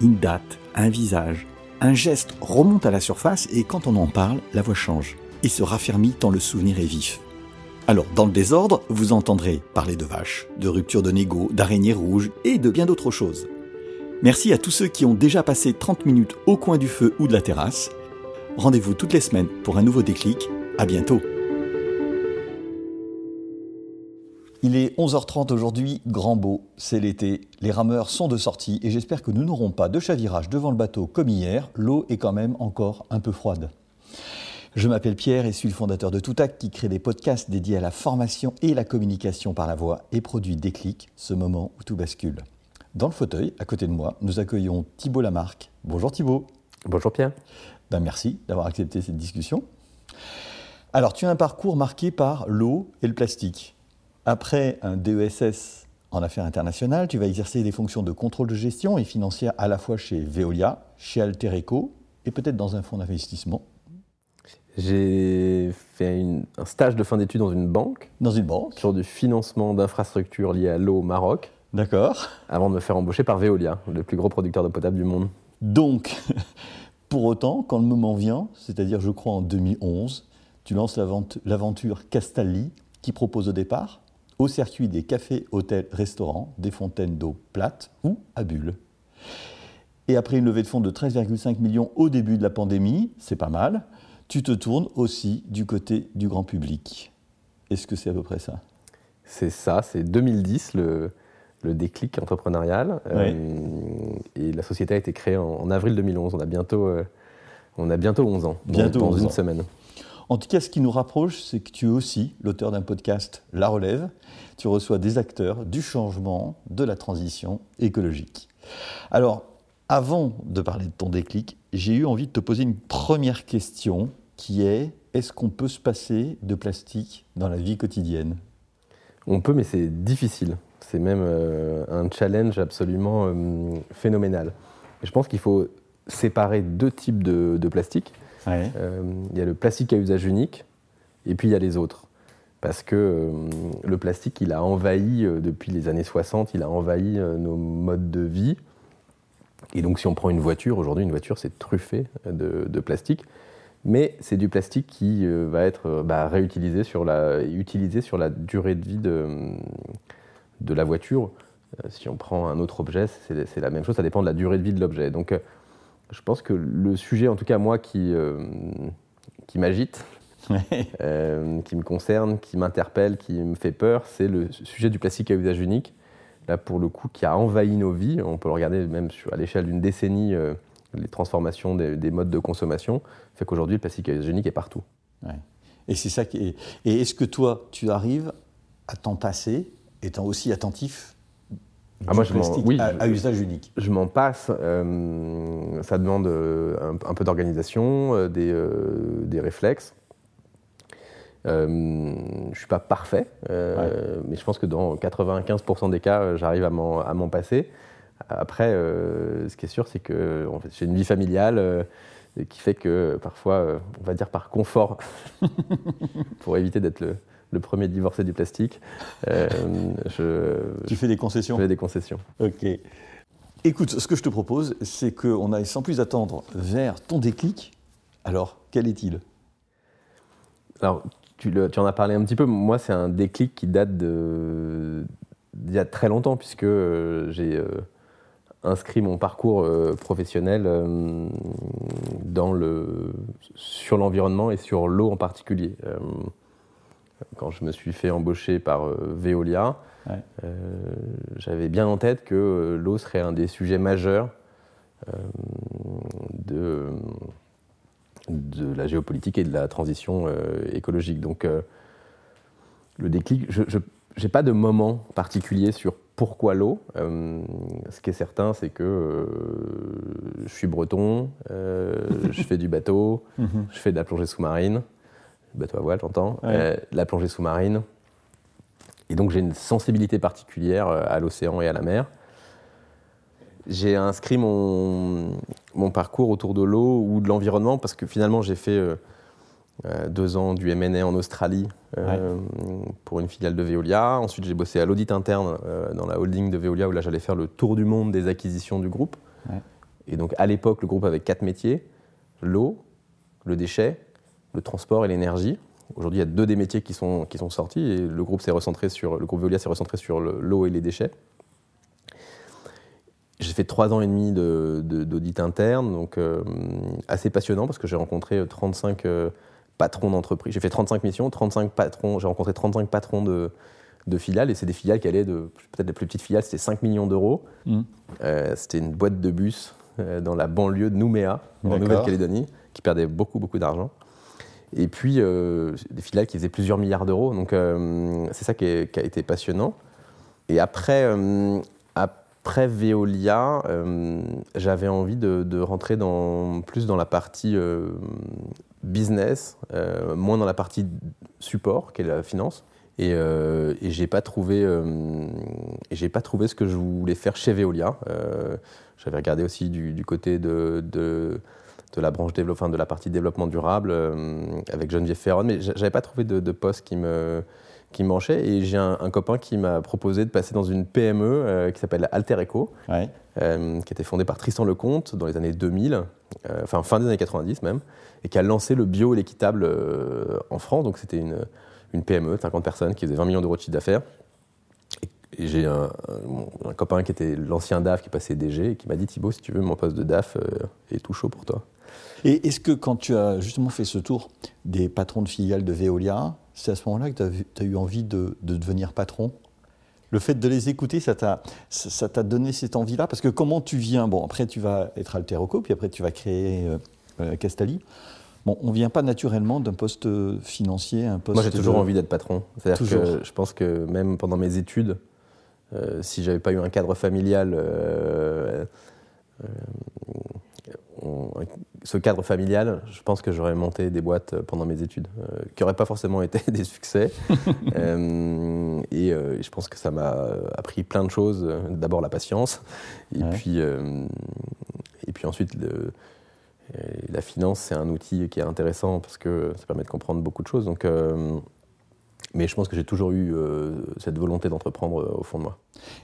Une date, un visage, un geste remonte à la surface et quand on en parle, la voix change et se raffermit tant le souvenir est vif. Alors, dans le désordre, vous entendrez parler de vaches, de rupture de négo, d'araignées rouges et de bien d'autres choses. Merci à tous ceux qui ont déjà passé 30 minutes au coin du feu ou de la terrasse. Rendez-vous toutes les semaines pour un nouveau déclic. À bientôt. Il est 11h30 aujourd'hui, grand beau, c'est l'été, les rameurs sont de sortie et j'espère que nous n'aurons pas de chavirage devant le bateau comme hier, l'eau est quand même encore un peu froide. Je m'appelle Pierre et suis le fondateur de Toutac qui crée des podcasts dédiés à la formation et la communication par la voix et produit Déclic, ce moment où tout bascule. Dans le fauteuil, à côté de moi, nous accueillons Thibault Lamarck. Bonjour Thibault. Bonjour Pierre. Ben merci d'avoir accepté cette discussion. Alors, tu as un parcours marqué par l'eau et le plastique. Après un DESS en affaires internationales, tu vas exercer des fonctions de contrôle de gestion et financière à la fois chez Veolia, chez Altereco et peut-être dans un fonds d'investissement. J'ai fait un stage de fin d'études dans une banque. Dans une banque Sur du financement d'infrastructures liées à l'eau au Maroc. D'accord. Avant de me faire embaucher par Veolia, le plus gros producteur d'eau potable du monde. Donc, pour autant, quand le moment vient, c'est-à-dire je crois en 2011, tu lances l'aventure Castalli qui propose au départ au circuit des cafés, hôtels, restaurants, des fontaines d'eau plates ou à bulles. Et après une levée de fonds de 13,5 millions au début de la pandémie, c'est pas mal, tu te tournes aussi du côté du grand public. Est-ce que c'est à peu près ça? C'est ça, c'est 2010 le, le, déclic entrepreneurial. Euh, et la société a été créée en, avril 2011. On a bientôt, euh, on a bientôt 11 ans, bientôt dans, une semaine. En tout cas, ce qui nous rapproche, c'est que tu es aussi l'auteur d'un podcast La Relève. Tu reçois des acteurs du changement, de la transition écologique. Alors, avant de parler de ton déclic, j'ai eu envie de te poser une première question qui est est-ce qu'on peut se passer de plastique dans la vie quotidienne? On peut, mais c'est difficile. C'est même euh, un challenge absolument euh, phénoménal. je pense qu'il faut séparer deux types de, plastique. Euh, il y a le plastique à usage unique et puis il y a les autres. Parce que le plastique, il a envahi, depuis les années 60, il a envahi nos modes de vie. Et donc, si on prend une voiture, aujourd'hui, une voiture, c'est truffé de, plastique. Mais c'est du plastique qui euh, va être euh, bah, réutilisé sur la, utilisé sur la durée de vie de, de la voiture. Euh, si on prend un autre objet, c'est la même chose, ça dépend de la durée de vie de l'objet. Donc, je pense que le sujet, en tout cas moi, qui, qui m'agite, qui me concerne, qui m'interpelle, qui me fait peur, c'est le sujet du plastique à usage unique là pour le coup, qui a envahi nos vies. On peut le regarder même à l'échelle d'une décennie, euh, les transformations des, modes de consommation, fait qu'aujourd'hui, le plastique hygiénique est partout. Et c'est ça qui Et est-ce que toi, tu arrives à t'en passer, étant aussi attentif ah, moi, je oui, à, usage unique Je m'en passe. Euh, ça demande euh, un, peu d'organisation, des, des réflexes. Euh, je ne suis pas parfait, euh, mais je pense que dans 95% des cas, euh, j'arrive à m'en passer. Après, ce qui est sûr, c'est que en fait, j'ai une vie familiale qui fait que parfois, on va dire par confort, pour éviter d'être le, premier divorcé du plastique, je, tu fais des concessions. Je fais des concessions. Ok. Écoute, ce que je te propose, c'est qu'on aille sans plus attendre vers ton déclic. Alors, quel est-il? Alors, tu, en as parlé un petit peu. Moi, c'est un déclic qui date d'il y a très longtemps, puisque euh, j'ai euh, inscrit mon parcours euh, professionnel dans le, sur l'environnement et sur l'eau en particulier. Quand je me suis fait embaucher par Veolia, j'avais bien en tête que l'eau serait un des sujets majeurs de de la géopolitique et de la transition euh, écologique. Donc, euh, le déclic, je n'ai pas de moment particulier sur pourquoi l'eau Ce qui est certain, c'est que je suis breton, je fais du bateau, mhm. je fais de la plongée sous-marine, bateau à voile, j'entends, la plongée sous-marine. Et donc j'ai une sensibilité particulière à l'océan et à la mer. J'ai inscrit mon, mon, parcours autour de l'eau ou de l'environnement parce que finalement j'ai fait euh, euh, deux ans du MNA en Australie euh, pour une filiale de Veolia. Ensuite j'ai bossé à l'audit interne dans la holding de Veolia où là j'allais faire le tour du monde des acquisitions du groupe. Et donc à l'époque le groupe avait quatre métiers l'eau, le déchet, le transport et l'énergie. Aujourd'hui, il y a deux des métiers qui sont, qui sont sortis et le groupe s'est recentré sur le groupe Veolia s'est recentré sur l'eau et les déchets. J'ai fait trois ans et demi d'audit interne, donc euh, assez passionnant parce que j'ai rencontré 35 euh, patrons d'entreprise. J'ai fait 35 missions, 35 patrons, j'ai rencontré 35 patrons de, filiales et c'est des filiales qui allaient de peut-être la plus petite filiale, c'était 5 millions d'euros. Mmh. Euh, c'était une boîte de bus dans la banlieue de Nouméa, en Nouvelle-Calédonie, qui perdait beaucoup, beaucoup d'argent. Et puis des filiales qui faisaient plusieurs milliards d'euros. Donc c'est ça qui, a été passionnant. Et après, après après Veolia, euh, j'avais envie de, rentrer dans, plus dans la partie euh, business, euh, moins dans la partie support, qui est la finance. Et, et j'ai pas trouvé, pas trouvé ce que je voulais faire chez Veolia. J'avais regardé aussi du, côté de, la branche développement, de la partie développement durable avec Geneviève Ferron, mais j'avais pas trouvé de, de poste qui me qui manchait et j'ai un, copain qui m'a proposé de passer dans une PME euh, qui s'appelle Alter Eco, euh, qui a été fondée par Tristan Lecomte dans les années 2000, euh, enfin fin des années 90 même, et qui a lancé le bio et l'équitable en France. Donc c'était une, une, PME, 50 personnes, qui faisait 20 millions d'euros de chiffre d'affaires. Et, j'ai un, copain qui était l'ancien DAF qui passait DG et qui m'a dit Thibaut, si tu veux, mon poste de DAF est tout chaud pour toi. Et est-ce que quand tu as justement fait ce tour des patrons de filiales de Veolia, c'est à ce moment-là que tu as, eu envie de, devenir patron? Le fait de les écouter, ça t'a, ça t'a donné cette envie-là? Parce que comment tu viens? Bon, après, tu vas être Alteroco, puis après, tu vas créer euh, euh, Castali. Bon, on ne vient pas naturellement d'un poste financier, un poste. Moi, j'ai toujours envie d'être patron. C'est-à-dire que je pense que même pendant mes études, euh, si j'avais pas eu un cadre familial ce cadre familial, je pense que j'aurais monté des boîtes pendant mes études, euh, qui n'auraient pas forcément été des succès. Euh, et euh, je pense que ça m'a appris plein de choses. D'abord la patience, et, puis, et puis ensuite la finance, c'est un outil qui est intéressant parce que ça permet de comprendre beaucoup de choses. Donc, mais je pense que j'ai toujours eu cette volonté d'entreprendre au fond de moi.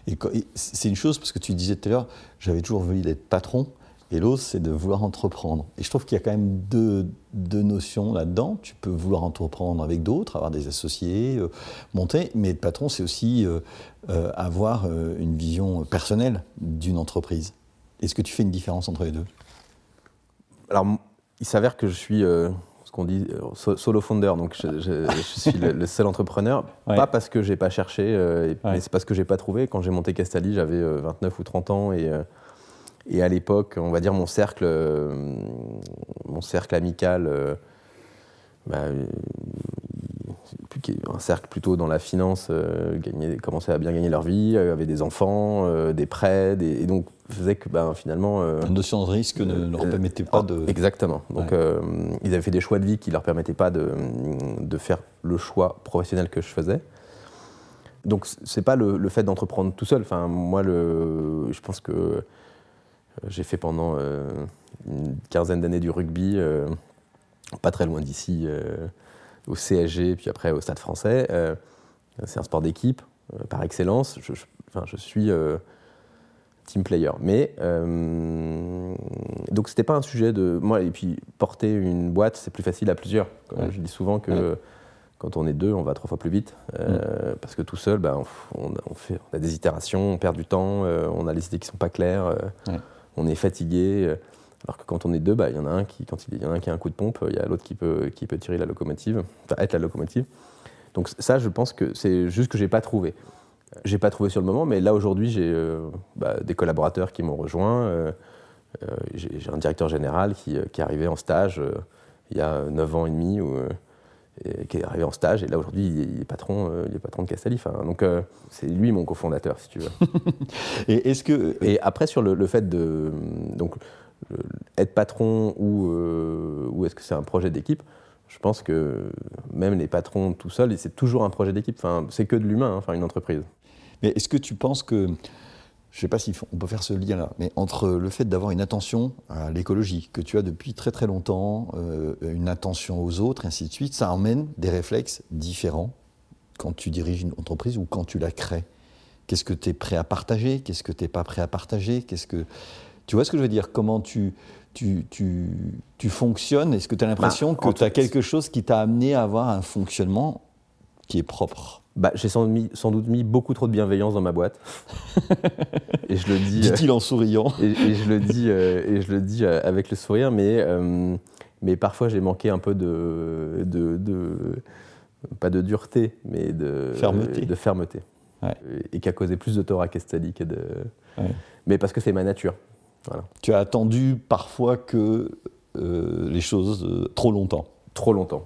Et c'est une chose, parce que tu disais tout à l'heure, j'avais toujours voulu être patron. Et l'autre, c'est de vouloir entreprendre. Et je trouve qu'il y a quand même deux, deux notions là-dedans. Tu peux vouloir entreprendre avec d'autres, avoir des associés, euh, monter, mais être patron, c'est aussi euh, euh, avoir une vision personnelle d'une entreprise. Est-ce que tu fais une différence entre les deux? Alors, il s'avère que je suis ce qu'on dit solo founder, donc je, suis le, seul entrepreneur. Pas parce que j'ai pas cherché, mais c'est parce que j'ai pas trouvé. Quand j'ai monté Castali, j'avais 29 ou 30 ans et et à l'époque, on va dire mon cercle, euh, mon cercle amical, euh, bah, euh, un cercle plutôt dans la finance, commençait à bien gagner leur vie, avaient des enfants, des prêts, et donc faisait que bah, finalement. Une notion de risque ne leur permettait pas de. Exactement. Donc ils avaient fait des choix de vie qui leur permettaient pas de, de faire le choix professionnel que je faisais. Donc c'est pas le, le fait d'entreprendre tout seul. Enfin moi le, je pense que euh, j'ai fait pendant euh, une quinzaine d'années du rugby, euh, pas très loin d'ici, au CSG, puis après au Stade français. c'est un sport d'équipe, par excellence. Je, enfin, je suis team player. Mais euh, donc c'était pas un sujet de moi et puis porter une boîte c'est plus facile à plusieurs. Je dis souvent que quand on est deux on va trois fois plus vite mm. parce que tout seul ben, on, fait, on, a des itérations, on perd du temps, on a les idées qui sont pas claires on est fatigué. Euh, alors que quand on est deux, bah, il y en a un qui, quand il y en a un qui a un coup de pompe, il y a l'autre qui peut, qui peut tirer la locomotive, enfin être la locomotive. Donc ça, je pense que c'est juste que j'ai pas trouvé. J'ai pas trouvé sur le moment, mais là aujourd'hui, j'ai euh, bah, des collaborateurs qui m'ont rejoint. Euh, j'ai un directeur général qui, qui, est arrivé en stage il y a 9 ans et demi, qui est arrivé en stage, et là aujourd'hui il est patron, il est patron de Castalif. donc c'est lui mon cofondateur, si tu veux. et est-ce que et après sur le, fait de donc être patron ou, ou est-ce que c'est un projet d'équipe je pense que même les patrons tout seuls, c'est toujours un projet d'équipe. Enfin, c'est que de l'humain, hein, enfin, une entreprise. Mais est-ce que tu penses que, je ne sais pas si on peut faire ce lien-là, mais entre le fait d'avoir une attention à l'écologie, que tu as depuis très très longtemps, euh, une attention aux autres, et ainsi de suite, ça emmène des réflexes différents quand tu diriges une entreprise ou quand tu la crées. Qu'est-ce que tu es prêt à partager? Qu'est-ce que tu n'es pas prêt à partager? Qu'est-ce que... Tu vois ce que je veux dire? Comment tu, tu, tu, tu fonctionnes? Est-ce que tu as l'impression bah, que tu as quelque chose qui t'a amené à avoir un fonctionnement qui est propre? Bah, J'ai sans, doute mis beaucoup trop de bienveillance dans ma boîte. et je le dis. Dit-il en souriant. et, je le dis, euh, et je le dis euh, avec le sourire, mais, euh, mais parfois j'ai manqué un peu de, de, de, Pas de dureté, mais de fermeté. De fermeté. Et qui a causé plus de tort à Castelli que de. Mais parce que c'est ma nature. Tu as attendu parfois que euh, les choses euh, trop longtemps. Trop longtemps.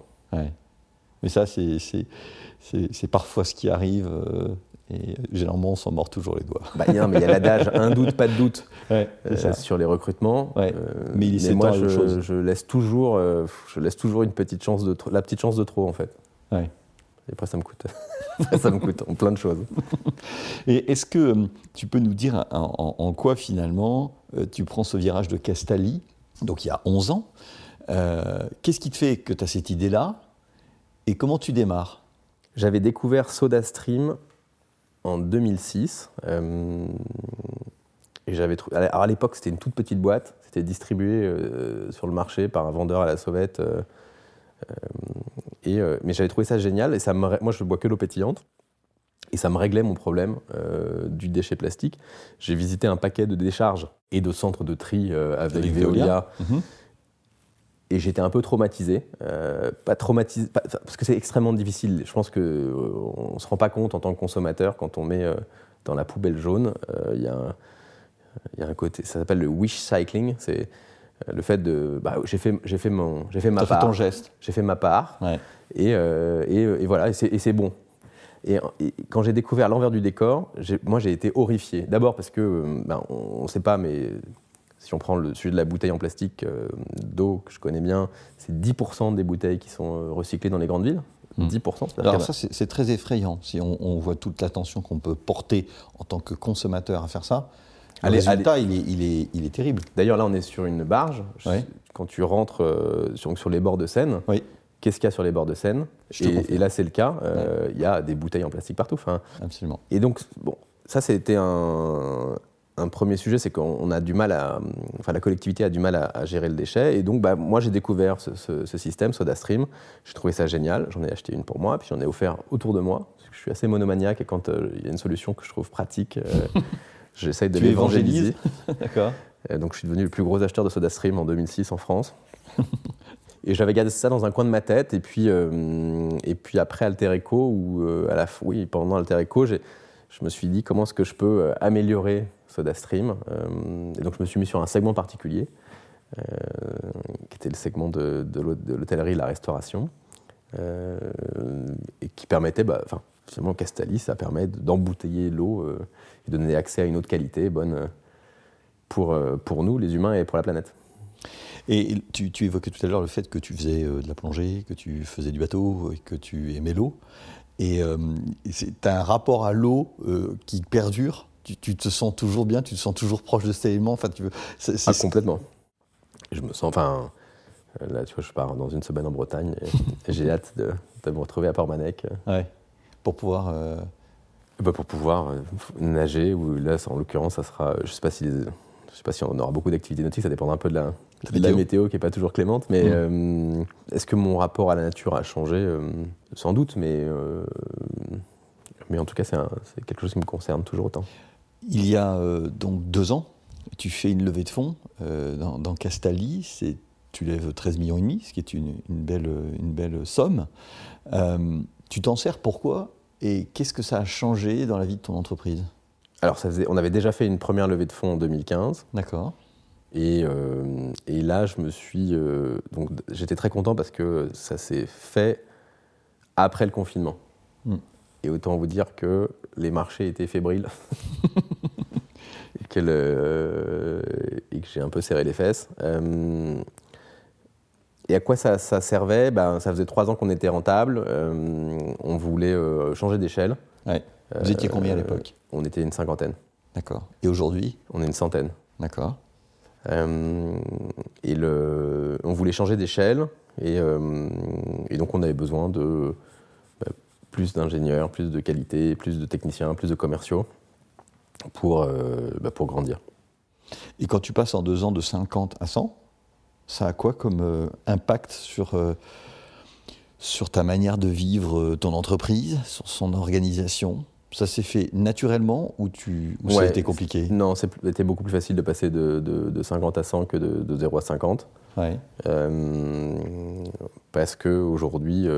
Mais ça, c'est parfois ce qui arrive. Euh, et généralement, on s'en mord toujours les doigts. Bah, mais il y a l'adage un doute, pas de doute sur les recrutements. mais, il moi, je, je, laisse toujours, je laisse toujours une petite chance de la petite chance de trop, en fait. Et après, ça me coûte. ça me coûte en plein de choses. Et est-ce que euh, tu peux nous dire en, quoi, finalement, euh, tu prends ce virage de Castali, donc il y a 11 ans euh, Qu'est-ce qui te fait que tu as cette idée-là? Et comment tu démarres? J'avais découvert SodaStream en 2006. et j'avais trouvé. Alors à l'époque, c'était une toute petite boîte. C'était distribué sur le marché par un vendeur à la sauvette. Euh, mais j'avais trouvé ça génial et ça me, moi je bois que l'eau pétillante. Et ça me réglait mon problème euh, du déchet plastique. J'ai visité un paquet de décharges et de centres de tri euh, avec, Veolia. Mhm. Et j'étais un peu traumatisé. pas traumatisé parce que c'est extrêmement difficile. Je pense qu'on ne se rend pas compte en tant que consommateur quand on met dans la poubelle jaune. Il y, y, a un côté, ça s'appelle le wish cycling. C'est le fait de bah, j'ai fait j'ai fait mon j'ai fait ma part fait ton geste j'ai fait ma part et, euh, et, et, voilà et c'est bon et, quand j'ai découvert l'envers du décor moi j'ai été horrifié d'abord parce que ben, on ne sait pas mais si on prend le sujet de la bouteille en plastique euh, d'eau que je connais bien c'est 10% des bouteilles qui sont euh, recyclées dans les grandes villes 10%. Hmm. Alors ça, c'est très effrayant si on, on voit toute l'attention qu'on peut porter en tant que consommateur à faire ça. Le résultat, il, est, il, est, il, est, terrible. D'ailleurs, là, on est sur une barge. Quand tu rentres euh, sur, sur, les bords de Seine, qu'est-ce qu'il y a sur les bords de Seine? Et, là, c'est le cas. Euh, il y a des bouteilles en plastique partout. Enfin, Absolument. Et donc, bon, ça, c'était un, un, premier sujet, c'est qu'on a du mal à, enfin, la collectivité a du mal à, gérer le déchet. Et donc, bah, moi, j'ai découvert ce, ce, système SodaStream. J'ai trouvé ça génial. J'en ai acheté une pour moi, puis j'en ai offert autour de moi. Parce que je suis assez monomaniaque et quand euh, il y a une solution que je trouve pratique. J'essaye de l'évangéliser. D'accord. donc je suis devenu le plus gros acheteur de SodaStream en 2006 en France. et j'avais gardé ça dans un coin de ma tête. Et puis, euh, et puis après Alter Echo, ou euh, à la, oui, pendant Alter Echo, je me suis dit comment est-ce que je peux euh, améliorer SodaStream. et donc je me suis mis sur un segment particulier, qui était le segment de, l'hôtellerie et la restauration, et qui permettait, bah, enfin, finalement, Castalis, ça permet d'embouteiller l'eau et de donner accès à une eau de qualité bonne euh, pour, euh, pour nous, les humains, et pour la planète. Et tu, tu, évoquais tout à l'heure le fait que tu faisais euh, de la plongée, que tu faisais du bateau et que tu aimais l'eau. Et tu as un rapport à l'eau qui perdure. Tu, tu, te sens toujours bien, tu te sens toujours proche de cet élément. Enfin, tu veux, ah, complètement. Je me sens. Enfin, là, tu vois, je pars dans une semaine en Bretagne et, j'ai hâte de, de, me retrouver à Port-Manec. Ouais. Pour pouvoir. Bah, pour pouvoir euh, nager, ou là, en l'occurrence, ça sera. Je ne sais pas si. Je sais pas si on aura beaucoup d'activités nautiques, ça dépendra un peu de la, la météo qui n'est pas toujours clémente, mais mmh. euh, est-ce que mon rapport à la nature a changé? Euh, Sans doute, mais, mais en tout cas, c'est quelque chose qui me concerne toujours autant. Il y a donc deux ans, tu fais une levée de fonds dans, dans Castali, tu lèves 13 millions et demi, ce qui est une, une belle, une belle somme. tu t'en sers pourquoi et qu'est-ce que ça a changé dans la vie de ton entreprise? Alors, ça on avait déjà fait une première levée de fonds en 2015. D'accord. Et, euh, et, là, je me suis. Euh, donc, j'étais très content parce que ça s'est fait après le confinement. Hmm. Et autant vous dire que les marchés étaient fébriles. Euh, et, que j'ai un peu serré les fesses. Euh, et à quoi ça, servait? Ben, Ça faisait trois ans qu'on était rentable. Euh, on voulait changer d'échelle. Vous étiez combien à l'époque? On était une cinquantaine. D'accord. Et aujourd'hui? On est une centaine. D'accord. et le, on voulait changer d'échelle. Et, et, donc on avait besoin de ben, plus d'ingénieurs, plus de qualité, plus de techniciens, plus de commerciaux pour, euh, bah, pour grandir. Et quand tu passes en deux ans de 50 à 100, ça a quoi comme euh, impact sur, euh, sur ta manière de vivre ton entreprise, sur son organisation? Ça s'est fait naturellement ou, tu, ou ça a été compliqué? Non, c'était beaucoup plus facile de passer de, de, 50 à 100 que de, de 0 à 50. Ouais. parce qu'aujourd'hui,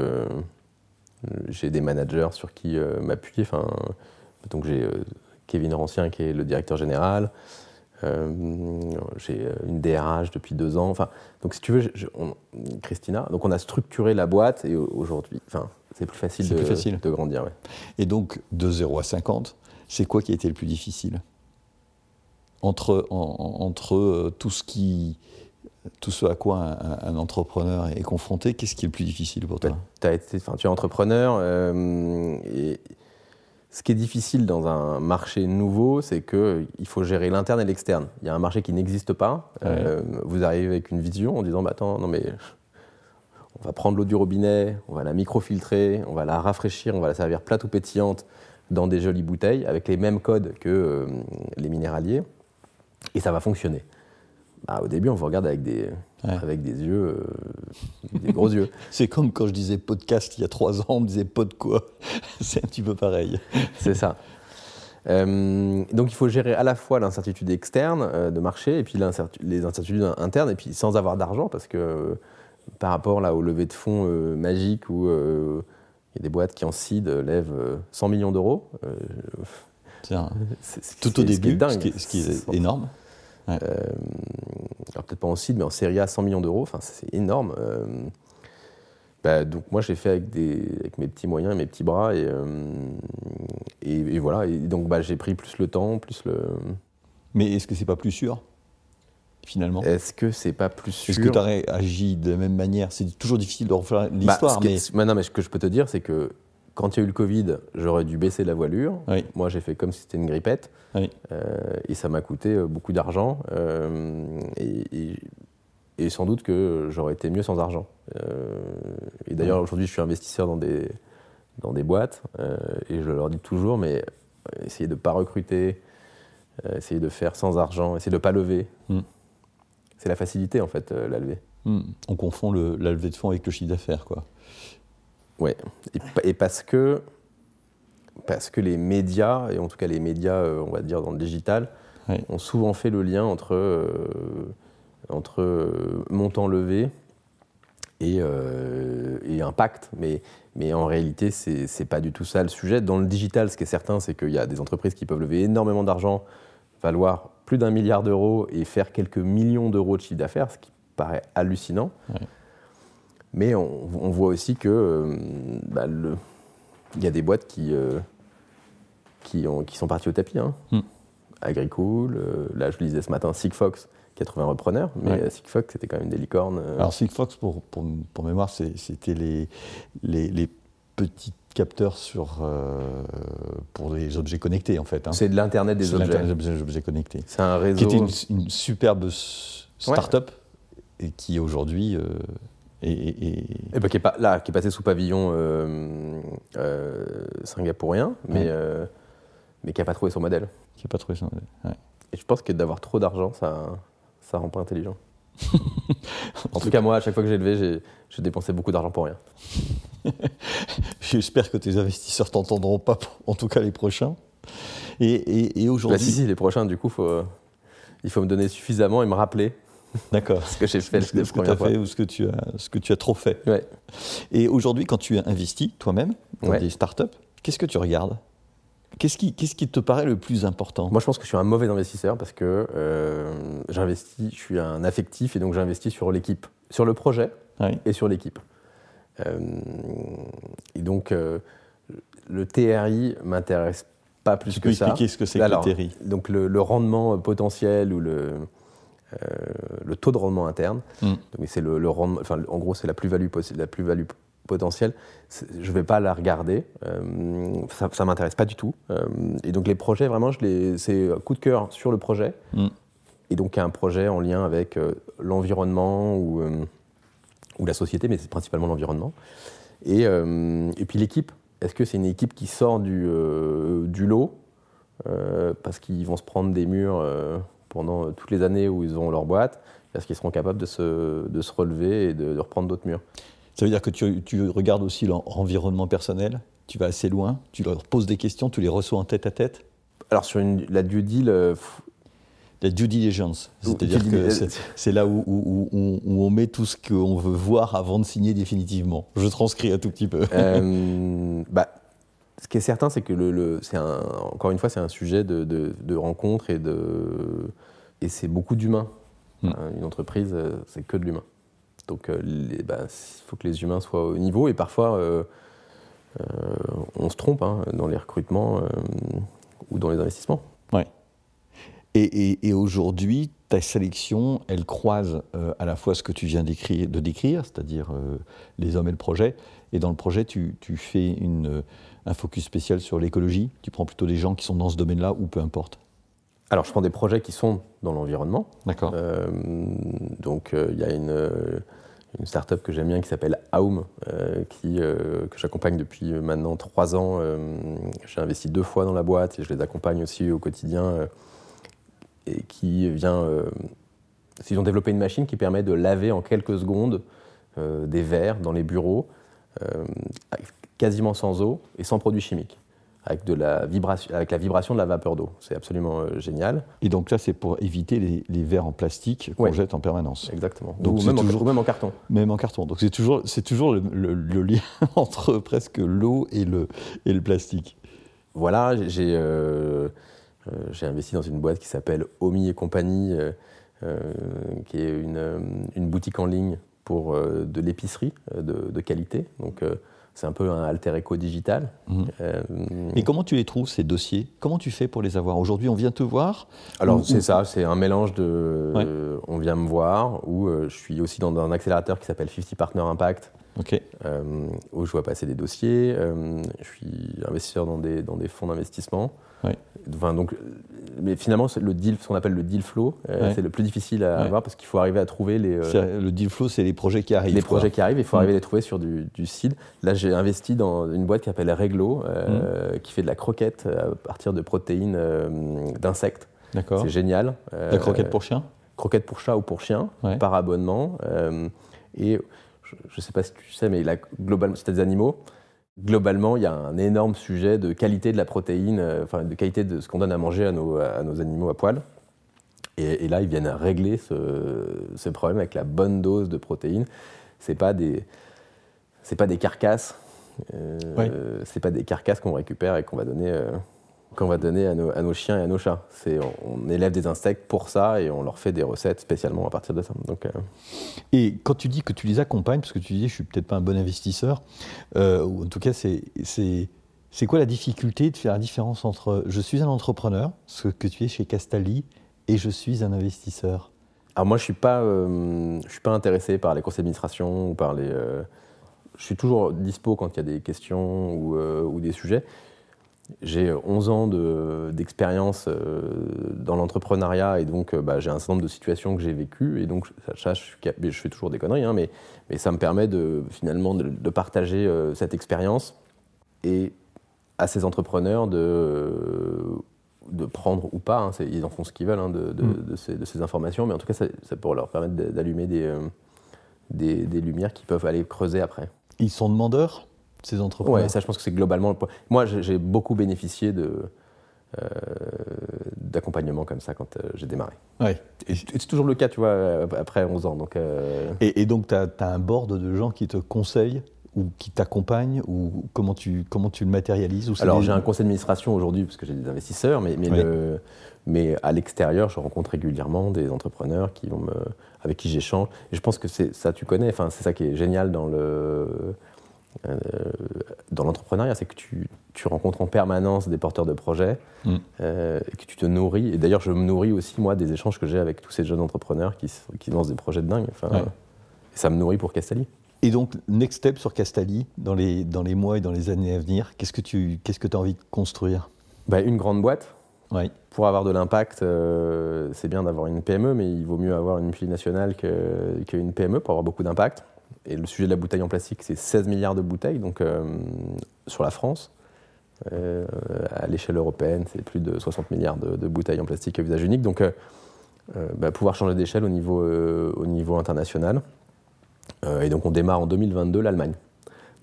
j'ai des managers sur qui m'appuyer. Enfin, donc j'ai Kevin Rancien qui est le directeur général. Euh, j'ai une DRH depuis deux ans. Enfin, donc si tu veux, Christina, donc on a structuré la boîte et aujourd'hui, enfin, c'est plus facile, de, facile de grandir. Et donc de 0 à 50, c'est quoi qui a été le plus difficile? Entre, entre euh, tout ce qui tout ce à quoi un, entrepreneur est confronté, qu'est-ce qui est le plus difficile pour toi? Bah, as été, Tu es entrepreneur euh, et ce qui est difficile dans un marché nouveau, c'est qu'il faut gérer l'interne et l'externe. Il y a un marché qui n'existe pas. Euh, vous arrivez avec une vision en disant bah, Attends, non, mais on va prendre l'eau du robinet, on va la microfiltrer, on va la rafraîchir, on va la servir plate ou pétillante dans des jolies bouteilles avec les mêmes codes que euh, les minéraliers. Et ça va fonctionner. Bah, au début, on vous regarde avec des, avec des yeux, euh, des gros yeux. C'est comme quand je disais podcast il y a trois ans, on me disait pod quoi C'est un petit peu pareil. C'est ça. Euh, donc il faut gérer à la fois l'incertitude externe euh, de marché et puis les incertitudes internes et puis sans avoir d'argent parce que par rapport là au levée de fonds magique où il y a des boîtes qui en seed lèvent 100 millions d'euros. tout au début, ce qui est, ce qui est énorme. Euh, alors peut-être pas en seed, mais en série A, 100 millions d'euros, enfin, c'est énorme. Euh, bah, donc moi, j'ai fait avec, des, avec mes petits moyens et mes petits bras, et, euh, et, voilà. Et donc bah, j'ai pris plus le temps, plus le... Mais est-ce que c'est pas plus sûr finalement? Est-ce que c'est pas plus sûr Est-ce que tu aurais agi de la même manière? C'est toujours difficile de refaire bah, l'histoire, mais... mais... Non, mais ce que je peux te dire, c'est que quand il y a eu le Covid, j'aurais dû baisser la voilure. Moi, j'ai fait comme si c'était une grippette. Euh, et ça m'a coûté euh, beaucoup d'argent. Euh, et, sans doute que j'aurais été mieux sans argent. et d'ailleurs, aujourd'hui, je suis investisseur dans des, dans des boîtes. et je leur dis toujours, mais essayez de ne pas recruter, essayez de faire sans argent, essayez de ne pas lever. Hmm. C'est la facilité, en fait, la levée. Hmm. On confond le, la levée de fonds avec le chiffre d'affaires, quoi. Oui, et, parce que parce que les médias, et en tout cas les médias, euh, on va dire dans le digital, ont souvent fait le lien entre, euh, entre euh, montant levé et, et, impact. Mais, mais en réalité, ce n'est pas du tout ça le sujet. Dans le digital, ce qui est certain, c'est qu'il y a des entreprises qui peuvent lever énormément d'argent, valoir plus d'un milliard d'euros et faire quelques millions d'euros de chiffre d'affaires, ce qui paraît hallucinant. Mais on, voit aussi que euh, bah, il y a des boîtes qui, euh, qui, ont, qui, sont parties au tapis. Hein. Hmm. Agricool, euh, là je lisais ce matin Sigfox qui a trouvé un repreneur, mais Sigfox c'était quand même des licornes. Alors Sigfox, pour, pour, pour mémoire, c'était les, les, les, petits capteurs sur, pour les objets connectés en fait. Hein. C'est de l'Internet des objets. des objets, connectés. C'est un réseau. Qui était une, superbe start-up et qui aujourd'hui et, ben, qui, est pas, là, qui est passé sous pavillon euh, euh, singapourien, mais, euh, mais qui n'a pas trouvé son modèle. Qui n'a pas trouvé son modèle. Et je pense que d'avoir trop d'argent, ça ça rend pas intelligent. en tout cas, moi, à chaque fois que j'ai levé, j'ai dépensé beaucoup d'argent pour rien. J'espère que tes investisseurs t'entendront pas, en tout cas les prochains. Et, et, aujourd'hui. Bah, si, si, les prochains, du coup, faut, il faut me donner suffisamment et me rappeler D'accord. ce que j'ai fait ce que, ce que tu as fait ou ce que tu as, ce que tu as trop fait. Ouais. Et aujourd'hui, quand tu investis toi-même dans des startups, qu'est-ce que tu regardes? Qu'est-ce qui, te paraît le plus important? Moi, je pense que je suis un mauvais investisseur parce que euh, j'investis, je suis un affectif et donc j'investis sur l'équipe, sur le projet et sur l'équipe. et donc, le TRI m'intéresse pas plus tu que peux ça. expliquer ce que c'est que le TRI Donc, le, rendement potentiel ou le, le taux de rendement interne, Mm. donc c'est le, le rendement, enfin, en gros, c'est la plus-value la plus-value potentielle. Je ne vais pas la regarder, ça ne m'intéresse pas du tout. et donc les projets, vraiment, c'est coup de cœur sur le projet. Mm. Et donc un projet en lien avec l'environnement ou, ou la société, mais c'est principalement l'environnement. Et, et puis l'équipe, est-ce que c'est une équipe qui sort du, du lot? Parce qu'ils vont se prendre des murs pendant toutes les années où ils ont leur boîte Est-ce qu'ils seront capables de se, de se relever et de, de reprendre d'autres murs Ça veut dire que tu, tu regardes aussi leur environnement personnel Tu vas assez loin Tu leur poses des questions Tu les reçois en tête à tête? Alors sur une, la due deal... Euh, la due diligence, c'est-à-dire que c'est là où, où, où, où, on met tout ce qu'on veut voir avant de signer définitivement. Je transcris un tout petit peu. Euh, bah, ce qui est certain, c'est que le, le c'est encore une fois, c'est un sujet de, de, de, rencontre et, de, et c'est beaucoup d'humains. Mm. Une entreprise, c'est que de l'humain. Donc il bah, faut que les humains soient au niveau et parfois euh, euh, on se trompe hein, dans les recrutements euh, ou dans les investissements. Ouais. Et, et, et aujourd'hui, ta sélection, elle croise euh, à la fois ce que tu viens d'écrire, de décrire, c'est-à-dire euh, les hommes et le projet, et dans le projet, tu, tu fais une, un focus spécial sur l'écologie. Tu prends plutôt des gens qui sont dans ce domaine-là ou peu importe. Alors, je prends des projets qui sont dans l'environnement. D'accord. Euh, donc, il y a une, une start-up que j'aime bien qui s'appelle Aum, qui, que j'accompagne depuis maintenant trois ans. J'ai investi deux fois dans la boîte et je les accompagne aussi au quotidien et qui vient. Euh, ils ont développé une machine qui permet de laver en quelques secondes euh, des verres dans les bureaux, euh, quasiment sans eau et sans produits chimiques, avec, de la, vibration, avec la vibration de la vapeur d'eau. C'est absolument euh, génial. Et donc là, c'est pour éviter les, les, verres en plastique qu'on Ouais. jette en permanence. Exactement. Donc ou, même toujours- en, ou même en carton. Même en carton. Donc c'est toujours, c'est toujours le, le- le lien entre presque l'eau et le, et le plastique. Voilà, j'ai euh, euh, j'ai investi dans une boîte qui s'appelle Omi et compagnie, euh, qui est une, une boutique en ligne pour de l'épicerie de, de qualité. Donc c'est un peu un alter éco digital. Mhm. Euh, Et comment tu les trouves, ces dossiers? Comment tu fais pour les avoir? Aujourd'hui, on vient te voir. alors ou- c'est ça, c'est un mélange de Ouais. euh, on vient me voir, ou euh, je suis aussi dans un accélérateur qui s'appelle 50 Partner Impact, euh, où je vois passer des dossiers. euh, je suis investisseur dans des, dans des fonds d'investissement. Enfin, donc, mais finalement, c'est le deal, ce qu'on appelle le deal flow, euh, Ouais. c'est le plus difficile à Ouais. avoir parce qu'il faut arriver à trouver les, euh, C'est- Le deal flow, c'est les projets qui arrivent. les quoi. projets qui arrivent. Il faut Mm. arriver à les trouver sur du, du seed. Là, j'ai investi dans une boîte qui s'appelle Reglo, euh, qui fait de la croquette à partir de protéines euh, d'insectes. D'accord. C'est génial. La croquette pour chien? Croquette pour chat ou pour chien, Ouais. par abonnement. et je ne sais pas si tu sais, mais la, globalement, c'était des animaux. Globalement, il y a un énorme sujet de qualité de la protéine, euh, enfin de qualité de ce qu'on donne à manger à nos, à nos animaux à poil. Et, et là, ils viennent régler ce, ce problème avec la bonne dose de protéines. C'est pas des, c'est pas des carcasses. Euh. C'est pas des carcasses qu'on récupère et qu'on va donner, euh, qu'on va donner à nos, à nos chiens et à nos chats. C'est on, on élève des insectes pour ça et on leur fait des recettes spécialement à partir de ça. Donc, euh, Et quand tu dis que tu les accompagnes, parce que tu dis je suis peut-être pas un bon investisseur, euh, ou en tout cas c'est c'est c'est quoi la difficulté de faire la différence entre je suis un entrepreneur, ce que tu es chez Castaldi, et je suis un investisseur? Alors moi, je suis pas, euh, je suis pas intéressé par les conseils d'administration ou par les. je suis toujours dispo quand il y a des questions ou, ou des sujets. J'ai 11 ans de- d'expérience euh, dans l'entrepreneuriat et donc euh, bah, j'ai un certain nombre de situations que j'ai vécues et donc ça, je, fais toujours des conneries, hein, mais, mais ça me permet de, finalement de, de partager euh, cette expérience et à ces entrepreneurs de, de prendre ou pas, hein, ils en font ce qu'ils veulent hein, de, de- Mm. de ces, de ces informations, mais en tout cas ça, ça pour leur permettre d'allumer des, euh, des, des lumières qui peuvent aller creuser après. Ils sont demandeurs, ces entrepreneurs Ouais, ça je pense que c'est globalement le point. Moi j'ai beaucoup bénéficié de euh, d'accompagnement comme ça quand euh, j'ai démarré. Ouais. Et c'est c'est toujours le cas, tu vois, euh, après 11 ans. Donc, euh, Et, et donc tu as, un board de gens qui te conseillent ou qui t'accompagnent ou comment tu, comment tu le matérialises ou Alors j'ai un conseil d'administration aujourd'hui parce que j'ai des investisseurs, mais, mais, mais à l'extérieur, je rencontre régulièrement des entrepreneurs qui vont me, avec qui j'échange. Et je pense que c'est ça, tu connais, enfin, c'est ça qui est génial dans le, dans l'entrepreneuriat, c'est que tu, tu, rencontres en permanence des porteurs de projets mm. euh, que tu te nourris. Et d'ailleurs, je me nourris aussi, moi, des échanges que j'ai avec tous ces jeunes entrepreneurs qui, qui lancent des projets de dingue. Enfin, et ça me nourrit pour Castali. Et donc, next step sur Castali, dans les, dans les mois et dans les années à venir, qu'est-ce que tu qu'est-ce que as envie de construire? Bah, Une grande boîte. Oui. Pour avoir de l'impact, euh, c'est bien d'avoir une PME, mais il vaut mieux avoir une multinationale qu'une PME pour avoir beaucoup d'impact. Et le sujet de la bouteille en plastique, c'est 16 milliards de bouteilles donc, euh, sur la France. Euh, à l'échelle européenne, c'est plus de 60 milliards de, bouteilles en plastique à usage unique. Donc, euh, bah, pouvoir changer d'échelle au, niveau, au niveau international. et donc, on démarre en 2022 l'Allemagne.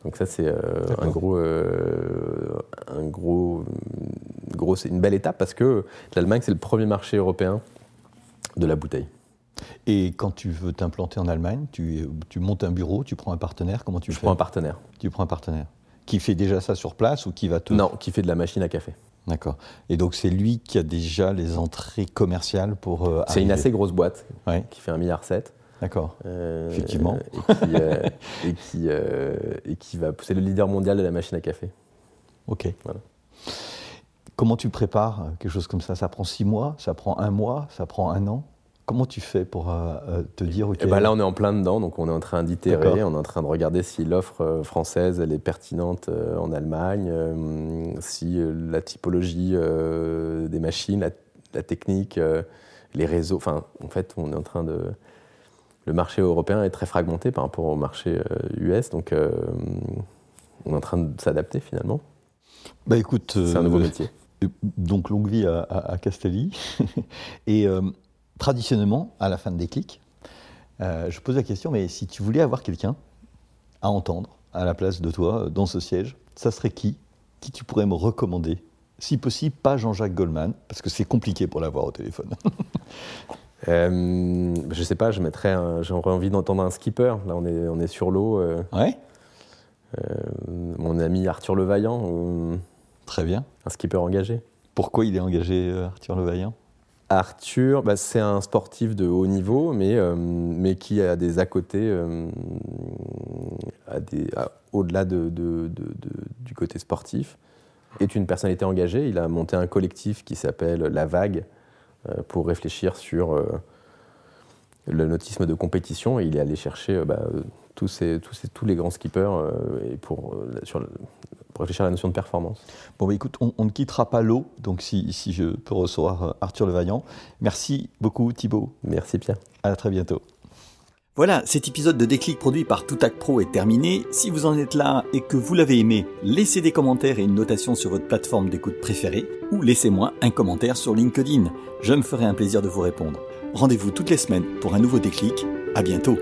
Donc ça, c'est un gros, un gros, gros, c'est une belle étape parce que l'Allemagne, c'est le premier marché européen de la bouteille. Et quand tu veux t'implanter en Allemagne, tu, tu, montes un bureau, tu prends un partenaire, comment tu Je fais prends un partenaire. Tu prends un partenaire. Qui fait déjà ça sur place ou qui va te... Non, qui fait de la machine à café. D'accord. Et donc c'est lui qui a déjà les entrées commerciales pour... Euh, c'est une assez grosse boîte qui fait 1,7 milliard. D'accord. Euh, Effectivement. Et qui, euh, et qui, va... C'est le leader mondial de la machine à café. Ok. Comment tu prépares quelque chose comme ça? Ça prend six mois? Ça prend un mois? Ça prend un an? Comment tu fais pour euh, euh, te dire ok eh ben Là, on est en plein dedans, donc on est en train d'itérer, on est en train de regarder si l'offre euh, française elle est pertinente en Allemagne, si la typologie des machines, la, technique, les réseaux. Enfin, en fait, on est en train de. Le marché européen est très fragmenté par rapport au marché US, donc on est en train de s'adapter finalement. Bah écoute, c'est un nouveau métier. Donc longue vie à, à Castelli. Et traditionnellement, à la fin de clics, euh, je pose la question, mais si tu voulais avoir quelqu'un à entendre à la place de toi dans ce siège, ça serait qui? Qui tu pourrais me recommander? Si possible, pas Jean-Jacques Goldman, parce que c'est compliqué pour l'avoir au téléphone. euh, je sais pas, je mettrais, j'aurais envie d'entendre un skipper. Là, on est, on est sur l'eau. Euh, ouais. Euh, mon ami Arthur Levaillant. Très bien. Un skipper engagé. Pourquoi il est engagé, Arthur Levaillant? Arthur, bah, c'est un sportif de haut niveau, mais, euh, qui a des à côté, euh, au-delà de, du côté sportif, est une personnalité engagée. Il a monté un collectif qui s'appelle La Vague euh, pour réfléchir sur le nautisme de compétition il est allé chercher bah, tous, les grands skippers pour, pour réfléchir à la notion de performance. Bon, bah, écoute, on, ne quittera pas l'eau, donc si, si, je peux recevoir euh, Arthur Levaillant. Merci beaucoup, Thibaut. Merci, Pierre. À très bientôt. Voilà, cet épisode de Déclic produit par Toutac Pro est terminé. Si vous en êtes là et que vous l'avez aimé, laissez des commentaires et une notation sur votre plateforme d'écoute préférée ou laissez-moi un commentaire sur LinkedIn. Je me ferai un plaisir de vous répondre. Rendez-vous toutes les semaines pour un nouveau déclic. À bientôt.